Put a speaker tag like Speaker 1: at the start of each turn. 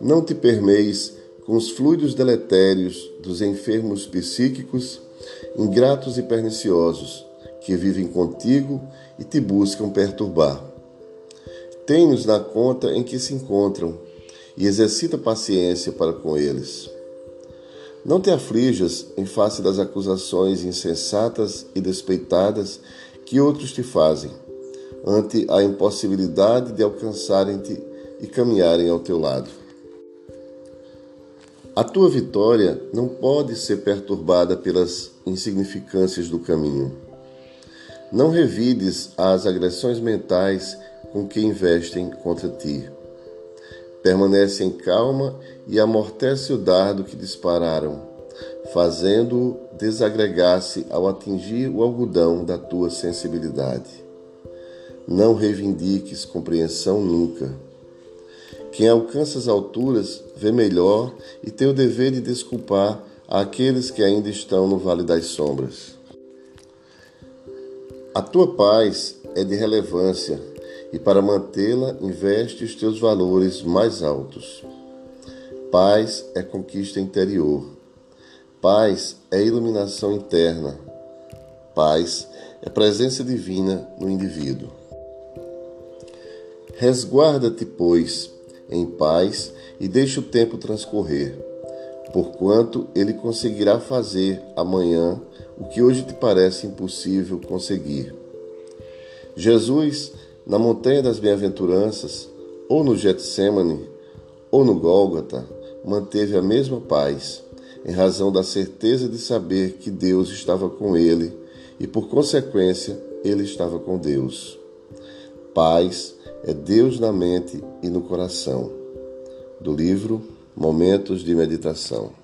Speaker 1: Não te permeis com os fluidos deletérios dos enfermos psíquicos, ingratos e perniciosos, que vivem contigo e te buscam perturbar. Tem-nos na conta em que se encontram e exercita paciência para com eles. Não te aflijas em face das acusações insensatas e despeitadas que outros te fazem, ante a impossibilidade de alcançarem-te e caminharem ao teu lado. A tua vitória não pode ser perturbada pelas insignificâncias do caminho. Não revides as agressões mentais com que investem contra ti. Permanece em calma e amortece o dardo que dispararam, fazendo-o desagregar-se ao atingir o algodão da tua sensibilidade. Não reivindiques compreensão nunca quem alcança as alturas vê melhor e tem o dever de desculpar aqueles que ainda estão no vale das sombras. A tua paz é de relevância e para mantê-la investe os teus valores mais altos. Paz é conquista interior. Paz é iluminação interna. Paz é presença divina no indivíduo. Resguarda-te, pois, em paz e deixe o tempo transcorrer, porquanto ele conseguirá fazer amanhã o que hoje te parece impossível conseguir. Jesus, na montanha das bem-aventuranças, ou no Getsemane, ou no Gólgota, manteve a mesma paz, em razão da certeza de saber que Deus estava com ele e, por consequência, ele estava com Deus. Paz é Deus na mente e no coração. Do livro Momentos de Meditação.